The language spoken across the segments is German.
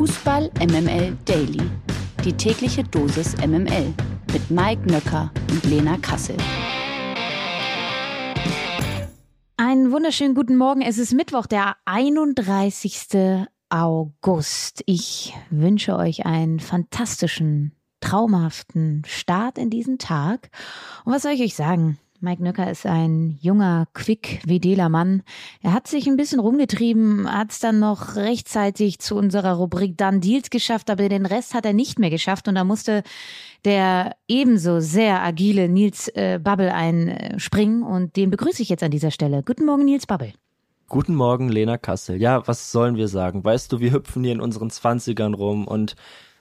Fußball MML Daily. Die tägliche Dosis MML mit Mike Nöcker und Lena Kassel. Einen wunderschönen guten Morgen. Es ist Mittwoch, der 31. August. Ich wünsche euch einen fantastischen, traumhaften Start in diesen Tag. Und was soll ich euch sagen? Mike Nöcker ist ein junger, quick, vedeler Mann. Er hat sich ein bisschen rumgetrieben, hat es dann noch rechtzeitig zu unserer Rubrik Dann Deals geschafft, aber den Rest hat er nicht mehr geschafft und da musste der ebenso sehr agile Nils äh, Bubble einspringen und den begrüße ich jetzt an dieser Stelle. Guten Morgen, Nils Bubble. Guten Morgen, Lena Kassel. Ja, was sollen wir sagen? Weißt du, wir hüpfen hier in unseren Zwanzigern rum und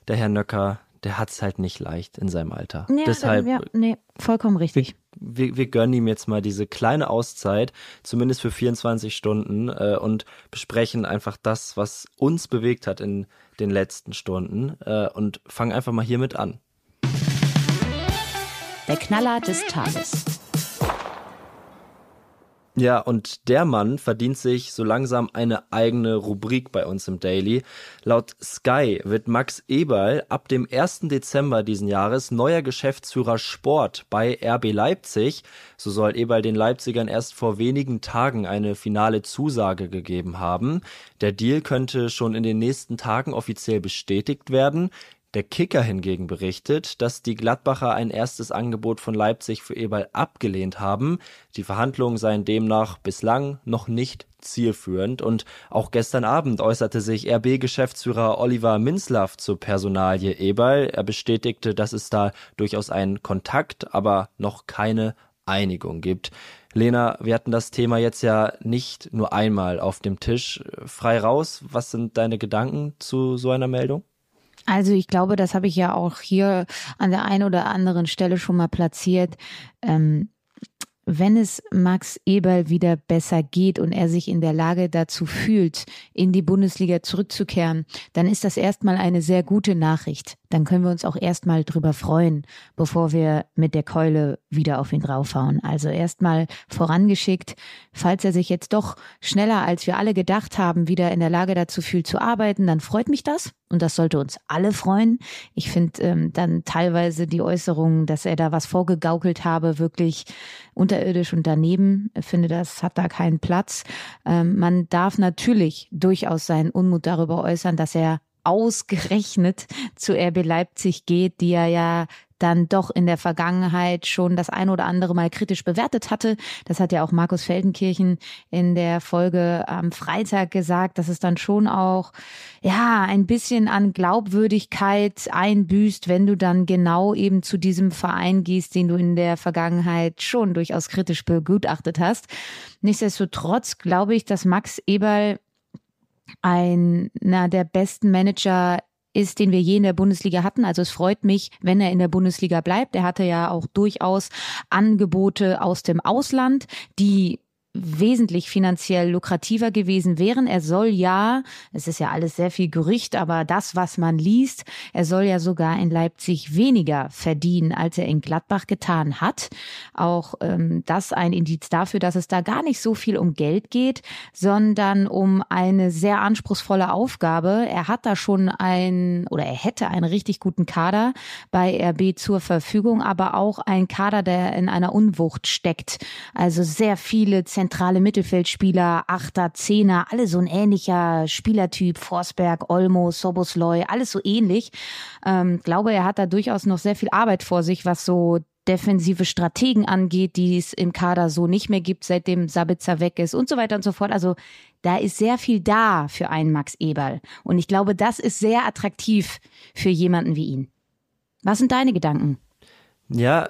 der Herr Nöcker, der hat's halt nicht leicht in seinem Alter. Ja, Deshalb, ja, nee, vollkommen richtig. Wir, wir gönnen ihm jetzt mal diese kleine Auszeit, zumindest für 24 Stunden, äh, und besprechen einfach das, was uns bewegt hat in den letzten Stunden äh, und fangen einfach mal hiermit an. Der Knaller des Tages. Ja, und der Mann verdient sich so langsam eine eigene Rubrik bei uns im Daily. Laut Sky wird Max Eberl ab dem 1. Dezember diesen Jahres neuer Geschäftsführer Sport bei RB Leipzig. So soll Eberl den Leipzigern erst vor wenigen Tagen eine finale Zusage gegeben haben. Der Deal könnte schon in den nächsten Tagen offiziell bestätigt werden. Der Kicker hingegen berichtet, dass die Gladbacher ein erstes Angebot von Leipzig für Eberl abgelehnt haben. Die Verhandlungen seien demnach bislang noch nicht zielführend und auch gestern Abend äußerte sich RB-Geschäftsführer Oliver Minzlaff zur Personalie Eberl. Er bestätigte, dass es da durchaus einen Kontakt, aber noch keine Einigung gibt. Lena, wir hatten das Thema jetzt ja nicht nur einmal auf dem Tisch. Frei raus, was sind deine Gedanken zu so einer Meldung? Also ich glaube, das habe ich ja auch hier an der einen oder anderen Stelle schon mal platziert. Ähm, wenn es Max Eberl wieder besser geht und er sich in der Lage dazu fühlt, in die Bundesliga zurückzukehren, dann ist das erstmal eine sehr gute Nachricht. Dann können wir uns auch erstmal drüber freuen, bevor wir mit der Keule wieder auf ihn draufhauen. Also erstmal vorangeschickt, falls er sich jetzt doch schneller als wir alle gedacht haben, wieder in der Lage dazu fühlt zu arbeiten, dann freut mich das. Und das sollte uns alle freuen. Ich finde ähm, dann teilweise die Äußerung, dass er da was vorgegaukelt habe, wirklich unterirdisch und daneben. Ich finde, das hat da keinen Platz. Ähm, man darf natürlich durchaus seinen Unmut darüber äußern, dass er ausgerechnet zu RB Leipzig geht, die er ja dann doch in der Vergangenheit schon das ein oder andere Mal kritisch bewertet hatte. Das hat ja auch Markus Feldenkirchen in der Folge am Freitag gesagt, dass es dann schon auch, ja, ein bisschen an Glaubwürdigkeit einbüßt, wenn du dann genau eben zu diesem Verein gehst, den du in der Vergangenheit schon durchaus kritisch begutachtet hast. Nichtsdestotrotz glaube ich, dass Max Eberl einer der besten Manager ist, den wir je in der Bundesliga hatten. Also es freut mich, wenn er in der Bundesliga bleibt. Er hatte ja auch durchaus Angebote aus dem Ausland, die wesentlich finanziell lukrativer gewesen wären. Er soll ja, es ist ja alles sehr viel Gerücht, aber das, was man liest, er soll ja sogar in Leipzig weniger verdienen, als er in Gladbach getan hat. Auch ähm, das ein Indiz dafür, dass es da gar nicht so viel um Geld geht, sondern um eine sehr anspruchsvolle Aufgabe. Er hat da schon ein oder er hätte einen richtig guten Kader bei RB zur Verfügung, aber auch ein Kader, der in einer Unwucht steckt. Also sehr viele zentrale Mittelfeldspieler, Achter, Zehner, alle so ein ähnlicher Spielertyp, Forsberg, Olmo, Sobosloy, alles so ähnlich. Ähm, glaube, er hat da durchaus noch sehr viel Arbeit vor sich, was so defensive Strategen angeht, die es im Kader so nicht mehr gibt, seitdem Sabitzer weg ist und so weiter und so fort. Also da ist sehr viel da für einen Max Eberl. Und ich glaube, das ist sehr attraktiv für jemanden wie ihn. Was sind deine Gedanken? Ja,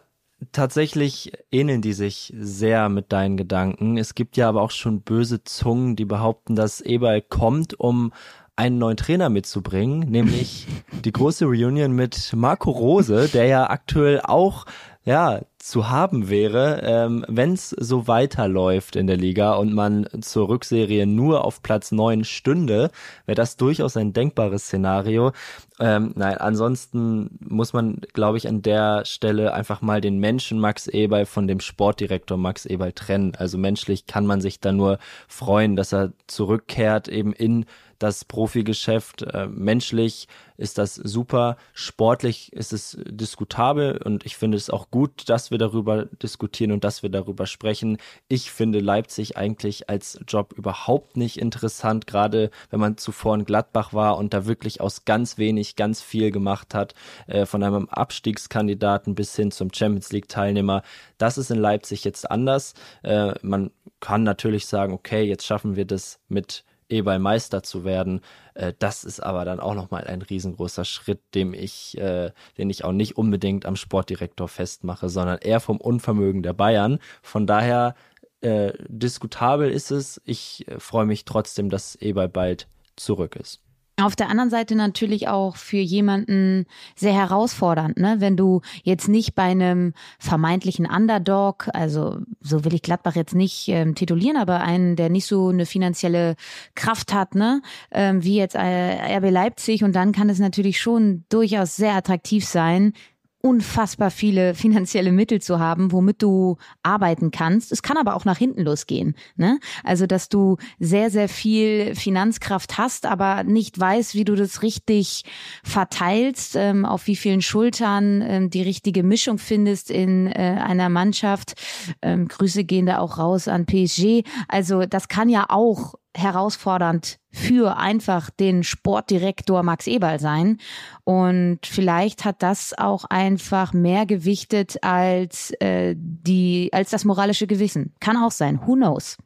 tatsächlich ähneln die sich sehr mit deinen Gedanken. Es gibt ja aber auch schon böse Zungen, die behaupten, dass Eberl kommt, um einen neuen Trainer mitzubringen, nämlich die große Reunion mit Marco Rose, der ja aktuell auch ja, zu haben wäre, ähm, wenn es so weiterläuft in der Liga und man zur Rückserie nur auf Platz neun stünde, wäre das durchaus ein denkbares Szenario. Ähm, nein, ansonsten muss man, glaube ich, an der Stelle einfach mal den Menschen Max Eberl von dem Sportdirektor Max Eberl trennen. Also menschlich kann man sich da nur freuen, dass er zurückkehrt eben in das Profigeschäft. Äh, menschlich ist das super, sportlich ist es diskutabel und ich finde es auch gut, dass wir darüber diskutieren und dass wir darüber sprechen. Ich finde Leipzig eigentlich als Job überhaupt nicht interessant, gerade wenn man zuvor in Gladbach war und da wirklich aus ganz wenig ganz viel gemacht hat, äh, von einem Abstiegskandidaten bis hin zum Champions League Teilnehmer. Das ist in Leipzig jetzt anders. Äh, man kann natürlich sagen, okay, jetzt schaffen wir das mit Eberl Meister zu werden. Äh, das ist aber dann auch nochmal ein riesengroßer Schritt, dem ich, äh, den ich auch nicht unbedingt am Sportdirektor festmache, sondern eher vom Unvermögen der Bayern. Von daher äh, diskutabel ist es. Ich äh, freue mich trotzdem, dass Eberl bald zurück ist. Auf der anderen Seite natürlich auch für jemanden sehr herausfordernd, ne? Wenn du jetzt nicht bei einem vermeintlichen Underdog, also so will ich Gladbach jetzt nicht ähm, titulieren, aber einen, der nicht so eine finanzielle Kraft hat, ne? Ähm, wie jetzt äh, RB Leipzig und dann kann es natürlich schon durchaus sehr attraktiv sein, unfassbar viele finanzielle Mittel zu haben, womit du arbeiten kannst. Es kann aber auch nach hinten losgehen. Ne? Also, dass du sehr, sehr viel Finanzkraft hast, aber nicht weißt, wie du das richtig verteilst, ähm, auf wie vielen Schultern ähm, die richtige Mischung findest in äh, einer Mannschaft. Ähm, Grüße gehen da auch raus an PSG. Also, das kann ja auch herausfordernd für einfach den Sportdirektor Max Eberl sein. Und vielleicht hat das auch einfach mehr gewichtet als äh, die als das moralische Gewissen. Kann auch sein. Who knows?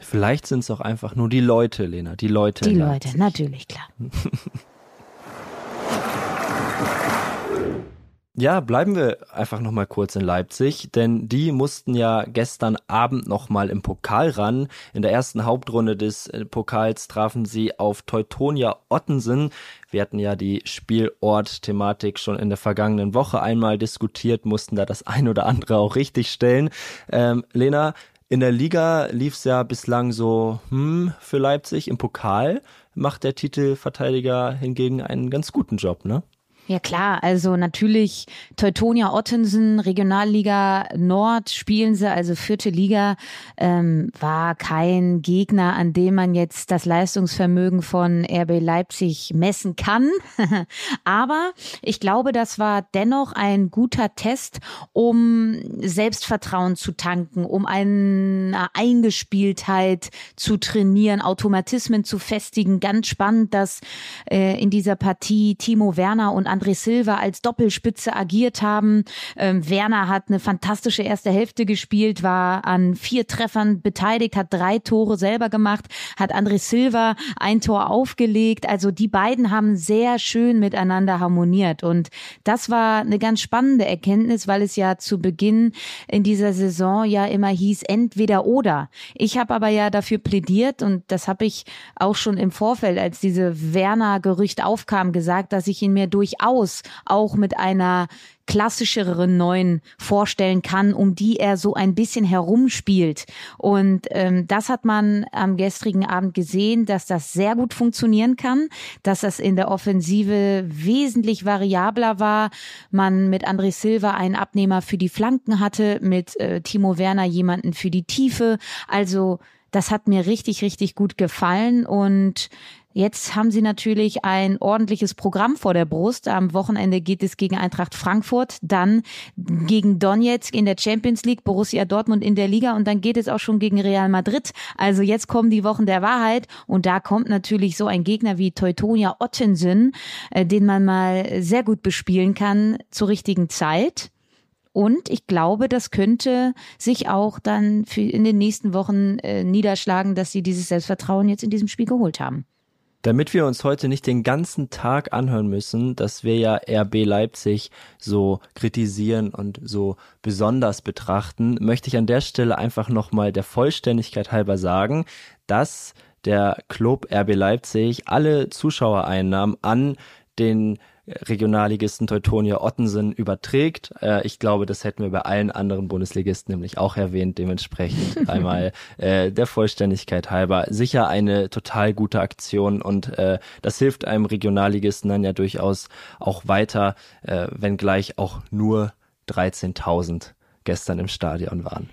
Vielleicht sind es auch einfach nur die Leute, Lena. Die Leute. Die Leute, natürlich, klar. Ja, bleiben wir einfach noch mal kurz in Leipzig, denn die mussten ja gestern Abend noch mal im Pokal ran. In der ersten Hauptrunde des äh, Pokals trafen sie auf Teutonia Ottensen. Wir hatten ja die Spielort-Thematik schon in der vergangenen Woche einmal diskutiert, mussten da das ein oder andere auch richtig stellen. Ähm, Lena, in der Liga lief es ja bislang so hm, für Leipzig. Im Pokal macht der Titelverteidiger hingegen einen ganz guten Job, ne? Ja klar, also natürlich Teutonia Ottensen, Regionalliga Nord spielen sie, also vierte Liga, ähm, war kein Gegner, an dem man jetzt das Leistungsvermögen von RB Leipzig messen kann. Aber ich glaube, das war dennoch ein guter Test, um Selbstvertrauen zu tanken, um eine Eingespieltheit zu trainieren, Automatismen zu festigen. Ganz spannend, dass äh, in dieser Partie Timo Werner und André Silva als Doppelspitze agiert haben. Ähm, Werner hat eine fantastische erste Hälfte gespielt, war an vier Treffern beteiligt, hat drei Tore selber gemacht, hat André Silva ein Tor aufgelegt. Also die beiden haben sehr schön miteinander harmoniert. Und das war eine ganz spannende Erkenntnis, weil es ja zu Beginn in dieser Saison ja immer hieß, entweder oder. Ich habe aber ja dafür plädiert und das habe ich auch schon im Vorfeld, als diese Werner-Gerücht aufkam, gesagt, dass ich ihn mir durchaus durchaus auch mit einer klassischeren neuen vorstellen kann, um die er so ein bisschen herumspielt. Und ähm, das hat man am gestrigen Abend gesehen, dass das sehr gut funktionieren kann, dass das in der Offensive wesentlich variabler war. Man mit André Silva einen Abnehmer für die Flanken hatte, mit äh, Timo Werner jemanden für die Tiefe. Also das hat mir richtig, richtig gut gefallen und Jetzt haben sie natürlich ein ordentliches Programm vor der Brust. Am Wochenende geht es gegen Eintracht Frankfurt, dann gegen Donetsk in der Champions League, Borussia Dortmund in der Liga und dann geht es auch schon gegen Real Madrid. Also jetzt kommen die Wochen der Wahrheit und da kommt natürlich so ein Gegner wie Teutonia Ottensen, äh, den man mal sehr gut bespielen kann zur richtigen Zeit. Und ich glaube, das könnte sich auch dann für in den nächsten Wochen äh, niederschlagen, dass sie dieses Selbstvertrauen jetzt in diesem Spiel geholt haben. Damit wir uns heute nicht den ganzen Tag anhören müssen, dass wir ja RB Leipzig so kritisieren und so besonders betrachten, möchte ich an der Stelle einfach nochmal der Vollständigkeit halber sagen, dass der Club RB Leipzig alle Zuschauereinnahmen an den Regionalligisten Teutonia Ottensen überträgt. Äh, ich glaube, das hätten wir bei allen anderen Bundesligisten nämlich auch erwähnt. Dementsprechend einmal äh, der Vollständigkeit halber sicher eine total gute Aktion und äh, das hilft einem Regionalligisten dann ja durchaus auch weiter, äh, wenngleich auch nur 13.000 gestern im Stadion waren.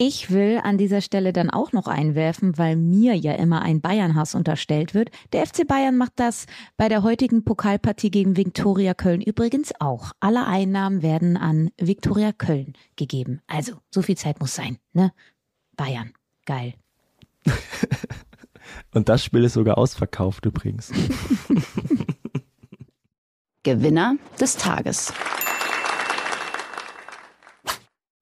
Ich will an dieser Stelle dann auch noch einwerfen, weil mir ja immer ein Bayernhass unterstellt wird. Der FC Bayern macht das bei der heutigen Pokalpartie gegen Viktoria Köln übrigens auch. Alle Einnahmen werden an Viktoria Köln gegeben. Also, so viel Zeit muss sein, ne? Bayern. Geil. Und das Spiel ist sogar ausverkauft übrigens. Gewinner des Tages.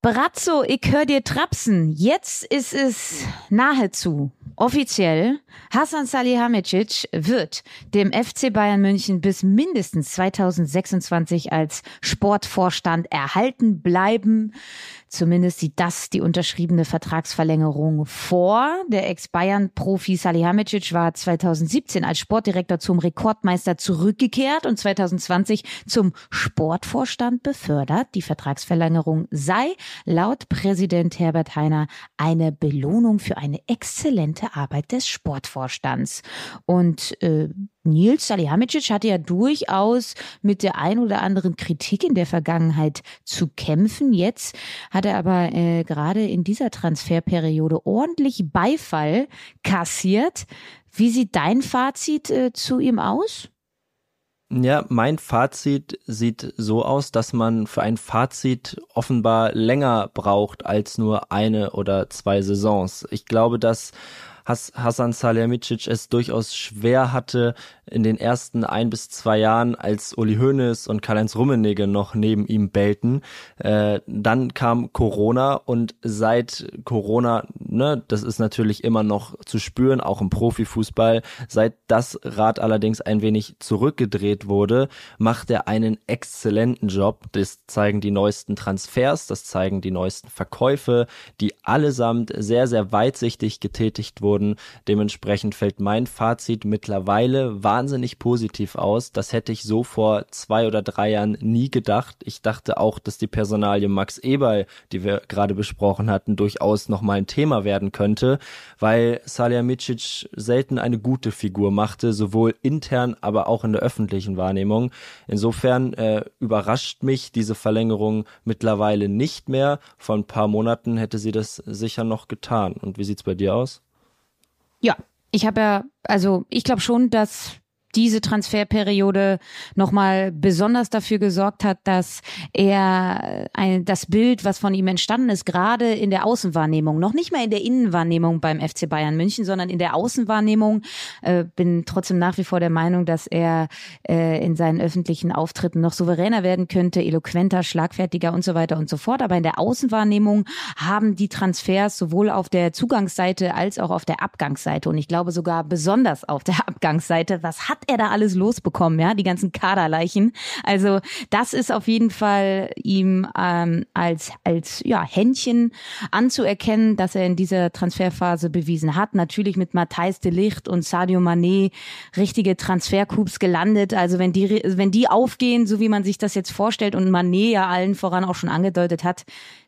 Brazzo, ich hör dir trapsen. Jetzt ist es nahezu offiziell. Hassan Salihamidzic wird dem FC Bayern München bis mindestens 2026 als Sportvorstand erhalten bleiben. Zumindest sieht das die unterschriebene Vertragsverlängerung vor. Der Ex-Bayern-Profi Salihamidzic war 2017 als Sportdirektor zum Rekordmeister zurückgekehrt und 2020 zum Sportvorstand befördert. Die Vertragsverlängerung sei laut Präsident Herbert Heiner eine Belohnung für eine exzellente Arbeit des Sportvorstands. Und äh, Nils Salihamidzic hatte ja durchaus mit der ein oder anderen Kritik in der Vergangenheit zu kämpfen. Jetzt hat er aber äh, gerade in dieser Transferperiode ordentlich Beifall kassiert. Wie sieht dein Fazit äh, zu ihm aus? Ja, mein Fazit sieht so aus, dass man für ein Fazit offenbar länger braucht als nur eine oder zwei Saisons. Ich glaube, dass Hassan Salihamidzic es durchaus schwer hatte, in den ersten ein bis zwei Jahren, als Uli Hoeneß und Karl-Heinz Rummenigge noch neben ihm bellten. Äh, dann kam Corona und seit Corona, ne, das ist natürlich immer noch zu spüren, auch im Profifußball, seit das Rad allerdings ein wenig zurückgedreht wurde, macht er einen exzellenten Job. Das zeigen die neuesten Transfers, das zeigen die neuesten Verkäufe, die allesamt sehr, sehr weitsichtig getätigt wurden. Dementsprechend fällt mein Fazit mittlerweile wahnsinnig positiv aus. Das hätte ich so vor zwei oder drei Jahren nie gedacht. Ich dachte auch, dass die Personalie Max Eberl, die wir gerade besprochen hatten, durchaus nochmal ein Thema werden könnte, weil Salihamidzic selten eine gute Figur machte, sowohl intern, aber auch in der öffentlichen Wahrnehmung. Insofern äh, überrascht mich diese Verlängerung mittlerweile nicht mehr. Vor ein paar Monaten hätte sie das sicher noch getan. Und wie sieht's bei dir aus? Ja, ich habe ja, also ich glaube schon, dass diese Transferperiode nochmal besonders dafür gesorgt hat, dass er ein, das Bild, was von ihm entstanden ist, gerade in der Außenwahrnehmung, noch nicht mal in der Innenwahrnehmung beim FC Bayern München, sondern in der Außenwahrnehmung, äh, bin trotzdem nach wie vor der Meinung, dass er äh, in seinen öffentlichen Auftritten noch souveräner werden könnte, eloquenter, schlagfertiger und so weiter und so fort. Aber in der Außenwahrnehmung haben die Transfers sowohl auf der Zugangsseite als auch auf der Abgangsseite und ich glaube sogar besonders auf der Abgangsseite, was hat er da alles losbekommen, ja, die ganzen Kaderleichen. Also das ist auf jeden Fall ihm ähm, als als ja Händchen anzuerkennen, dass er in dieser Transferphase bewiesen hat. Natürlich mit Matthijs de Licht und Sadio Mané richtige Transfercoups gelandet. Also wenn die wenn die aufgehen, so wie man sich das jetzt vorstellt und Mané ja allen voran auch schon angedeutet hat,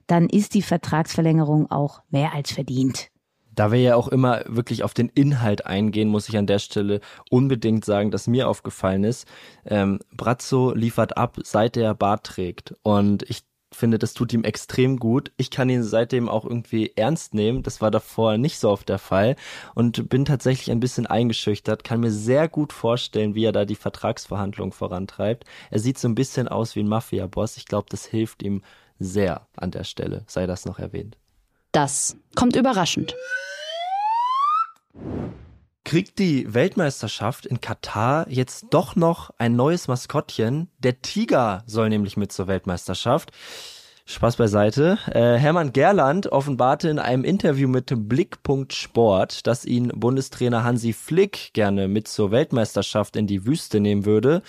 dann ist die Vertragsverlängerung auch mehr als verdient. Da wir ja auch immer wirklich auf den Inhalt eingehen, muss ich an der Stelle unbedingt sagen, dass mir aufgefallen ist, ähm, Brazzo liefert ab, seit er Bart trägt. Und ich finde, das tut ihm extrem gut. Ich kann ihn seitdem auch irgendwie ernst nehmen. Das war davor nicht so oft der Fall und bin tatsächlich ein bisschen eingeschüchtert, kann mir sehr gut vorstellen, wie er da die Vertragsverhandlungen vorantreibt. Er sieht so ein bisschen aus wie ein Mafia-Boss. Ich glaube, das hilft ihm sehr an der Stelle, sei das noch erwähnt. Das kommt überraschend. Kriegt die Weltmeisterschaft in Katar jetzt doch noch ein neues Maskottchen? Der Tiger soll nämlich mit zur Weltmeisterschaft. Spaß beiseite. Äh, Hermann Gerland offenbarte in einem Interview mit Blickpunkt Sport, dass ihn Bundestrainer Hansi Flick gerne mit zur Weltmeisterschaft in die Wüste nehmen würde.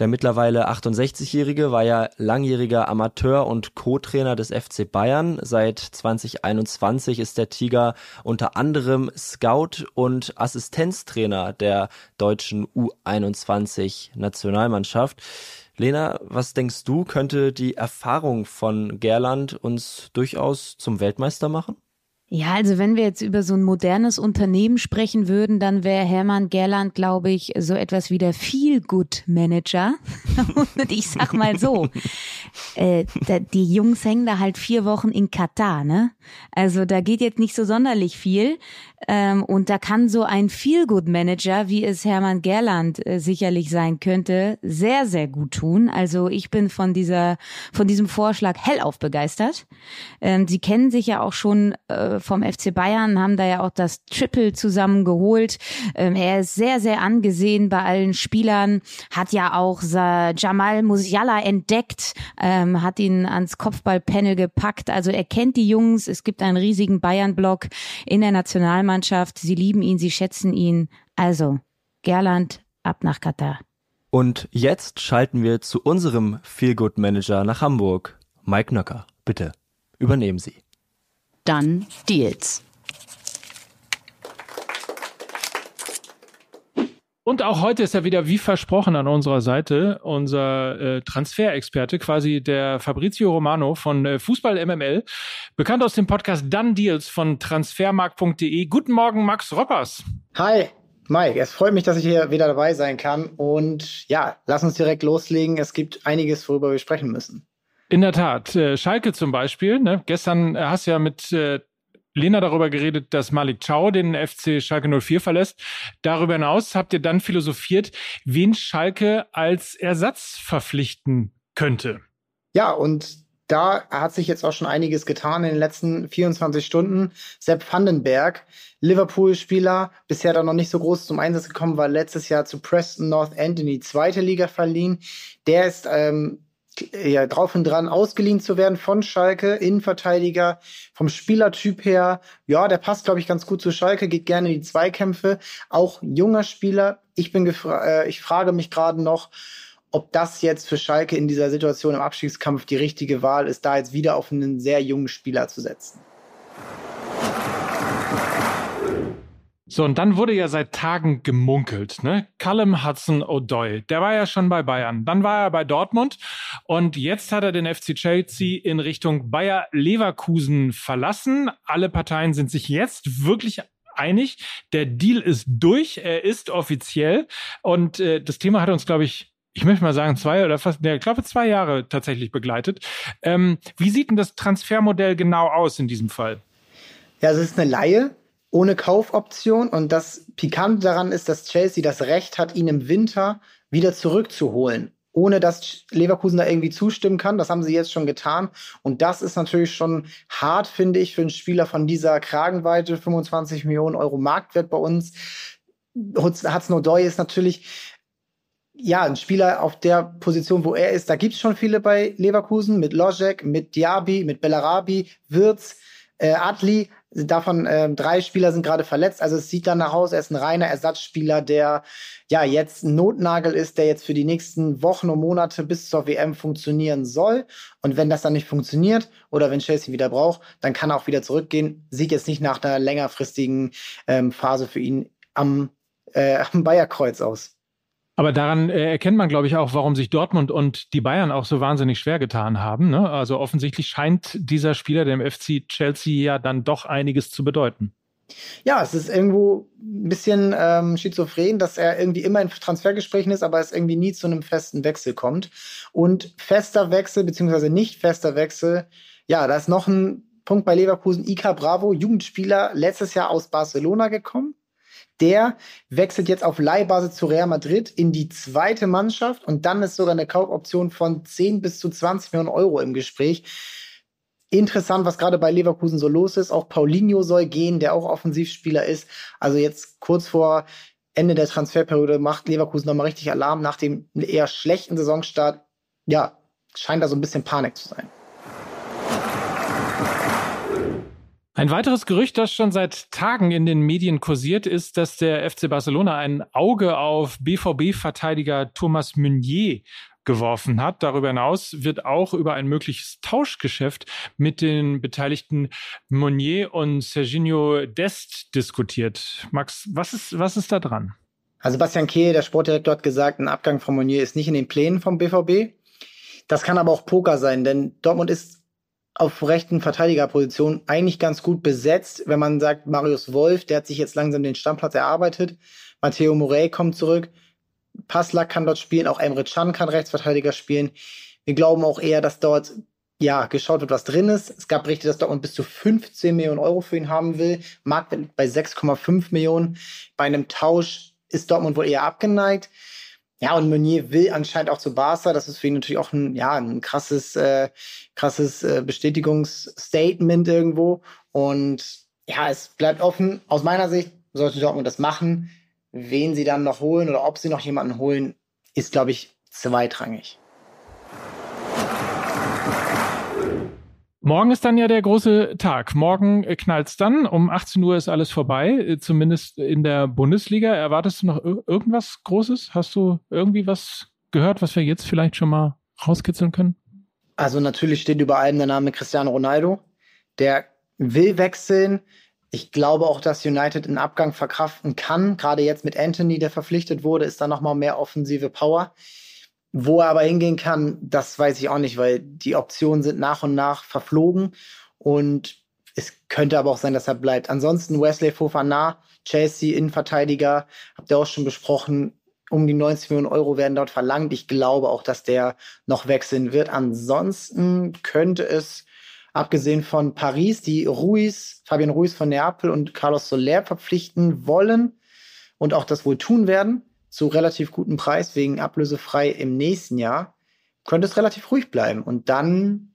Der mittlerweile 68-Jährige war ja langjähriger Amateur und Co-Trainer des FC Bayern. Seit 2021 ist der Tiger unter anderem Scout und Assistenztrainer der deutschen U21-Nationalmannschaft. Lena, was denkst du, könnte die Erfahrung von Gerland uns durchaus zum Weltmeister machen? Ja, also wenn wir jetzt über so ein modernes Unternehmen sprechen würden, dann wäre Hermann Gerland, glaube ich, so etwas wie der Feel-Good-Manager. Und ich sag mal so, äh, die Jungs hängen da halt vier Wochen in Katar, ne? Also da geht jetzt nicht so sonderlich viel. Ähm, und da kann so ein Feel-Good-Manager, wie es Hermann Gerland äh, sicherlich sein könnte, sehr, sehr gut tun. Also ich bin von dieser, von diesem Vorschlag hellauf begeistert. Ähm, Sie kennen sich ja auch schon äh, vom FC Bayern, haben da ja auch das Triple zusammen geholt. Ähm, er ist sehr, sehr angesehen bei allen Spielern, hat ja auch Jamal Musiala entdeckt, ähm, hat ihn ans Kopfballpanel gepackt. Also er kennt die Jungs. Es gibt einen riesigen Bayern-Block in der Nationalmannschaft. Sie lieben ihn, sie schätzen ihn. Also, Gerland, ab nach Katar. Und jetzt schalten wir zu unserem Feelgood Manager nach Hamburg. Mike Nöcker, bitte, übernehmen Sie dann Deals. Und auch heute ist er wieder wie versprochen an unserer Seite unser äh, Transferexperte, quasi der Fabrizio Romano von äh, Fußball MML, bekannt aus dem Podcast Done Deals von transfermarkt.de. Guten Morgen, Max Roppers. Hi, Mike. Es freut mich, dass ich hier wieder dabei sein kann. Und ja, lass uns direkt loslegen. Es gibt einiges, worüber wir sprechen müssen. In der Tat. Äh, Schalke zum Beispiel. Ne? Gestern äh, hast du ja mit äh, Lena darüber geredet, dass Malik Chow den FC Schalke 04 verlässt. Darüber hinaus habt ihr dann philosophiert, wen Schalke als Ersatz verpflichten könnte. Ja, und da hat sich jetzt auch schon einiges getan in den letzten 24 Stunden. Sepp Vandenberg, Liverpool-Spieler, bisher da noch nicht so groß zum Einsatz gekommen, war letztes Jahr zu Preston North End in die zweite Liga verliehen. Der ist ähm, ja, drauf und dran, ausgeliehen zu werden von Schalke, Innenverteidiger, vom Spielertyp her. Ja, der passt, glaube ich, ganz gut zu Schalke, geht gerne in die Zweikämpfe. Auch junger Spieler. Ich bin äh, ich frage mich gerade noch, ob das jetzt für Schalke in dieser Situation im Abstiegskampf die richtige Wahl ist, da jetzt wieder auf einen sehr jungen Spieler zu setzen. So, und dann wurde ja seit Tagen gemunkelt, ne? Callum Hudson-O'Doy, der war ja schon bei Bayern. Dann war er bei Dortmund und jetzt hat er den FC Chelsea in Richtung Bayer Leverkusen verlassen. Alle Parteien sind sich jetzt wirklich einig. Der Deal ist durch, er ist offiziell und äh, das Thema hat uns, glaube ich, ich möchte mal sagen, zwei oder fast, ne, ich glaube, zwei Jahre tatsächlich begleitet. Ähm, wie sieht denn das Transfermodell genau aus in diesem Fall? Ja, es ist eine Laie ohne Kaufoption. Und das Pikante daran ist, dass Chelsea das Recht hat, ihn im Winter wieder zurückzuholen, ohne dass Leverkusen da irgendwie zustimmen kann. Das haben sie jetzt schon getan. Und das ist natürlich schon hart, finde ich, für einen Spieler von dieser Kragenweite. 25 Millionen Euro Marktwert bei uns. Hudson O'Doy ist natürlich ja, ein Spieler auf der Position, wo er ist, da gibt es schon viele bei Leverkusen, mit Lojek, mit Diaby, mit Bellarabi, Wirtz, äh, Adli, davon äh, drei Spieler sind gerade verletzt. Also es sieht danach aus, er ist ein reiner Ersatzspieler, der ja jetzt ein Notnagel ist, der jetzt für die nächsten Wochen und Monate bis zur WM funktionieren soll. Und wenn das dann nicht funktioniert oder wenn Chelsea wieder braucht, dann kann er auch wieder zurückgehen. Sieht jetzt nicht nach einer längerfristigen ähm, Phase für ihn am, äh, am Bayerkreuz aus. Aber daran äh, erkennt man, glaube ich, auch, warum sich Dortmund und die Bayern auch so wahnsinnig schwer getan haben. Ne? Also offensichtlich scheint dieser Spieler dem FC Chelsea ja dann doch einiges zu bedeuten. Ja, es ist irgendwo ein bisschen ähm, schizophren, dass er irgendwie immer in Transfergesprächen ist, aber es irgendwie nie zu einem festen Wechsel kommt. Und fester Wechsel, beziehungsweise nicht fester Wechsel, ja, da ist noch ein Punkt bei Leverkusen. Ika Bravo, Jugendspieler, letztes Jahr aus Barcelona gekommen der wechselt jetzt auf Leihbasis zu Real Madrid in die zweite Mannschaft und dann ist sogar eine Kaufoption von 10 bis zu 20 Millionen Euro im Gespräch. Interessant, was gerade bei Leverkusen so los ist. Auch Paulinho soll gehen, der auch Offensivspieler ist. Also jetzt kurz vor Ende der Transferperiode macht Leverkusen nochmal richtig Alarm nach dem eher schlechten Saisonstart. Ja, scheint da so ein bisschen Panik zu sein. Ein weiteres Gerücht, das schon seit Tagen in den Medien kursiert, ist, dass der FC Barcelona ein Auge auf BVB-Verteidiger Thomas Meunier geworfen hat. Darüber hinaus wird auch über ein mögliches Tauschgeschäft mit den beteiligten Meunier und Serginho Dest diskutiert. Max, was ist, was ist da dran? Also Bastian Kehl, der Sportdirektor, hat gesagt, ein Abgang von Meunier ist nicht in den Plänen vom BVB. Das kann aber auch Poker sein, denn Dortmund ist auf rechten Verteidigerposition eigentlich ganz gut besetzt. Wenn man sagt, Marius Wolf, der hat sich jetzt langsam den Stammplatz erarbeitet. Matteo Morey kommt zurück. Passlack kann dort spielen. Auch Emre Can kann Rechtsverteidiger spielen. Wir glauben auch eher, dass dort ja, geschaut wird, was drin ist. Es gab Berichte, dass Dortmund bis zu 15 Millionen Euro für ihn haben will. Marktwert bei 6,5 Millionen. Bei einem Tausch ist Dortmund wohl eher abgeneigt. Ja, und Meunier will anscheinend auch zu Barca. Das ist für ihn natürlich auch ein, ja, ein krasses, äh, krasses äh, Bestätigungsstatement irgendwo. Und ja, es bleibt offen. Aus meiner Sicht sollte Dortmund das machen. Wen sie dann noch holen oder ob sie noch jemanden holen, ist, glaube ich, zweitrangig. Morgen ist dann ja der große Tag. Morgen äh, knallt's dann. Um 18 Uhr ist alles vorbei, äh, zumindest in der Bundesliga. Erwartest du noch irgendwas Großes? Hast du irgendwie was gehört, was wir jetzt vielleicht schon mal rauskitzeln können? Also natürlich steht über allem der Name Cristiano Ronaldo. Der will wechseln. Ich glaube auch, dass United einen Abgang verkraften kann. Gerade jetzt mit Anthony, der verpflichtet wurde, ist da noch mal mehr offensive Power. Wo er aber hingehen kann, das weiß ich auch nicht, weil die Optionen sind nach und nach verflogen und es könnte aber auch sein, dass er bleibt. Ansonsten Wesley Fofana, Chelsea Innenverteidiger, habt ihr auch schon besprochen, um die 90 Millionen Euro werden dort verlangt. Ich glaube auch, dass der noch wechseln wird. Ansonsten könnte es, abgesehen von Paris, die Ruiz, Fabian Ruiz von Neapel und Carlos Soler verpflichten wollen und auch das wohl tun werden zu relativ gutem Preis wegen ablösefrei im nächsten Jahr, könnte es relativ ruhig bleiben. Und dann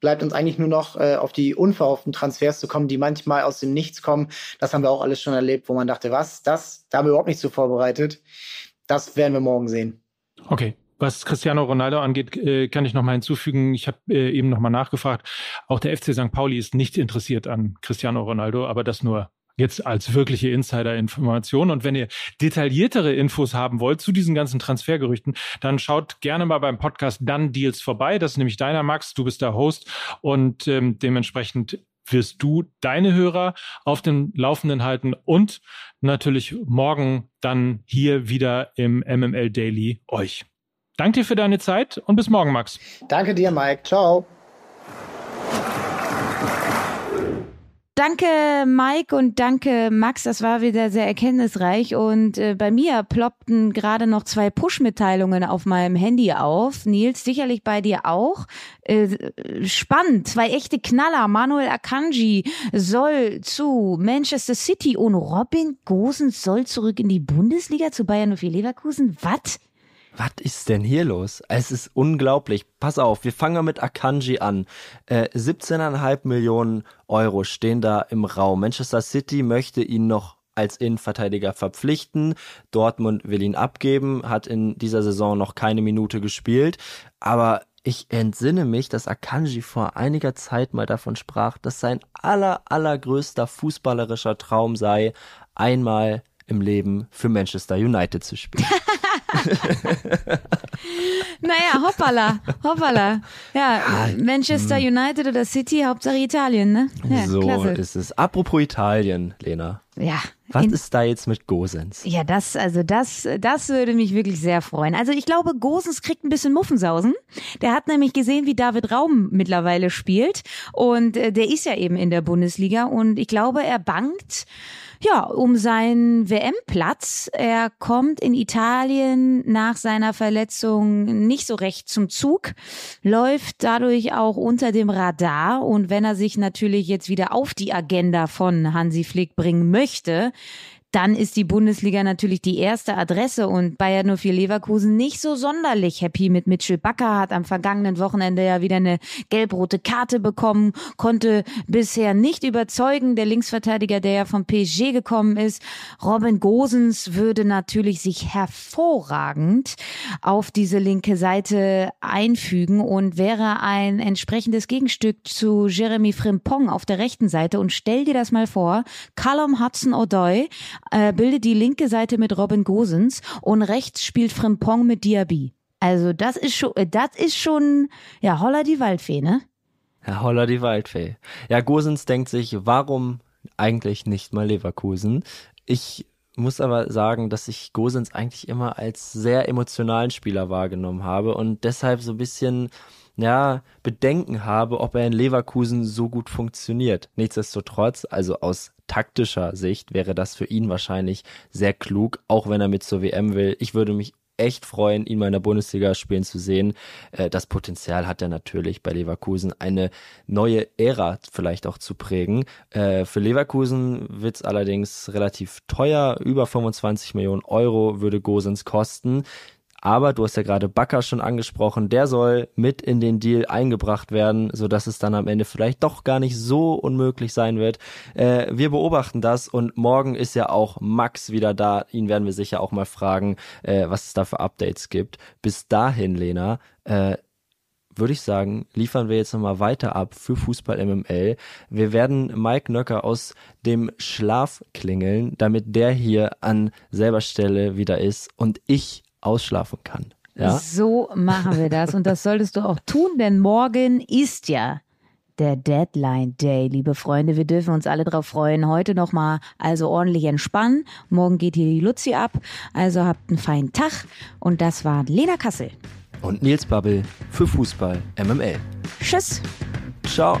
bleibt uns eigentlich nur noch äh, auf die unverhofften Transfers zu kommen, die manchmal aus dem Nichts kommen. Das haben wir auch alles schon erlebt, wo man dachte, was, das, da haben wir überhaupt nicht so vorbereitet. Das werden wir morgen sehen. Okay. Was Cristiano Ronaldo angeht, äh, kann ich noch mal hinzufügen. Ich habe äh, eben noch mal nachgefragt. Auch der FC St. Pauli ist nicht interessiert an Cristiano Ronaldo, aber das nur jetzt als wirkliche Insider-Information. Und wenn ihr detailliertere Infos haben wollt zu diesen ganzen Transfergerüchten, dann schaut gerne mal beim Podcast Dann Deals vorbei. Das ist nämlich deiner Max, du bist der Host und ähm, dementsprechend wirst du deine Hörer auf dem Laufenden halten und natürlich morgen dann hier wieder im MML Daily euch. Danke dir für deine Zeit und bis morgen, Max. Danke dir, Mike. Ciao. Danke Mike und danke Max, das war wieder sehr erkenntnisreich und äh, bei mir ploppten gerade noch zwei Push-Mitteilungen auf meinem Handy auf. Nils, sicherlich bei dir auch. Äh, spannend, zwei echte Knaller. Manuel Akanji soll zu Manchester City und Robin Gosens soll zurück in die Bundesliga zu Bayern 04 Leverkusen. Was? Was ist denn hier los? Es ist unglaublich. Pass auf, wir fangen mit Akanji an. Äh, 17,5 Millionen Euro stehen da im Raum. Manchester City möchte ihn noch als Innenverteidiger verpflichten. Dortmund will ihn abgeben, hat in dieser Saison noch keine Minute gespielt. Aber ich entsinne mich, dass Akanji vor einiger Zeit mal davon sprach, dass sein aller, allergrößter fußballerischer Traum sei, einmal im Leben für Manchester United zu spielen. naja, hoppala, hoppala. Ja, ah, Manchester hm. United oder City, Hauptsache Italien, ne? Ja, so klasse. ist es. Apropos Italien, Lena. Ja. Was ist da jetzt mit Gosens? Ja, das, also das, das würde mich wirklich sehr freuen. Also ich glaube, Gosens kriegt ein bisschen Muffensausen. Der hat nämlich gesehen, wie David Raum mittlerweile spielt. Und äh, der ist ja eben in der Bundesliga. Und ich glaube, er bangt ja, um seinen WM-Platz. Er kommt in Italien nach seiner Verletzung nicht so recht zum Zug, läuft dadurch auch unter dem Radar und wenn er sich natürlich jetzt wieder auf die Agenda von Hansi Flick bringen möchte, dann ist die Bundesliga natürlich die erste Adresse und Bayern 04 Leverkusen nicht so sonderlich happy mit Mitchell Bakker, hat am vergangenen Wochenende ja wieder eine gelb-rote Karte bekommen, konnte bisher nicht überzeugen, der Linksverteidiger, der ja vom PSG gekommen ist. Robin Gosens würde natürlich sich hervorragend auf diese linke Seite einfügen und wäre ein entsprechendes Gegenstück zu Jeremy Frimpong auf der rechten Seite und stell dir das mal vor, Callum Hudson-Odoi äh, bildet die linke Seite mit Robin Gosens und rechts spielt Frimpong mit Diaby. Also das ist schon, äh, das ist schon, ja, holla die Waldfee, ne? Ja, holla die Waldfee. Ja, Gosens denkt sich, warum eigentlich nicht mal Leverkusen? Ich muss aber sagen, dass ich Gosens eigentlich immer als sehr emotionalen Spieler wahrgenommen habe und deshalb so ein bisschen ja, Bedenken habe, ob er in Leverkusen so gut funktioniert. Nichtsdestotrotz, also aus taktischer Sicht wäre das für ihn wahrscheinlich sehr klug, auch wenn er mit zur WM will. Ich würde mich echt freuen, ihn mal in der Bundesliga spielen zu sehen. Äh, das Potenzial hat er natürlich bei Leverkusen, eine neue Ära vielleicht auch zu prägen. Äh, für Leverkusen wird es allerdings relativ teuer. Über 25 Millionen Euro würde Gosens kosten. Aber du hast ja gerade Bakker schon angesprochen, der soll mit in den Deal eingebracht werden, so dass es dann am Ende vielleicht doch gar nicht so unmöglich sein wird. Äh, wir beobachten das und morgen ist ja auch Max wieder da. Ihn werden wir sicher auch mal fragen, äh, was es da für Updates gibt. Bis dahin, Lena, äh, würde ich sagen, liefern wir jetzt nochmal weiter ab für Fußball MML. Wir werden Mike Nöcker aus dem Schlaf klingeln, damit der hier an selber Stelle wieder ist und ich ausschlafen kann. Ja? So machen wir das und das solltest du auch tun, denn morgen ist ja der Deadline Day, liebe Freunde. Wir dürfen uns alle darauf freuen. Heute nochmal also ordentlich entspannen. Morgen geht hier die Luzi ab. Also habt einen feinen Tag. Und das war Lena Kassel. Und Nils Babbel für Fußball MML. Tschüss. Ciao.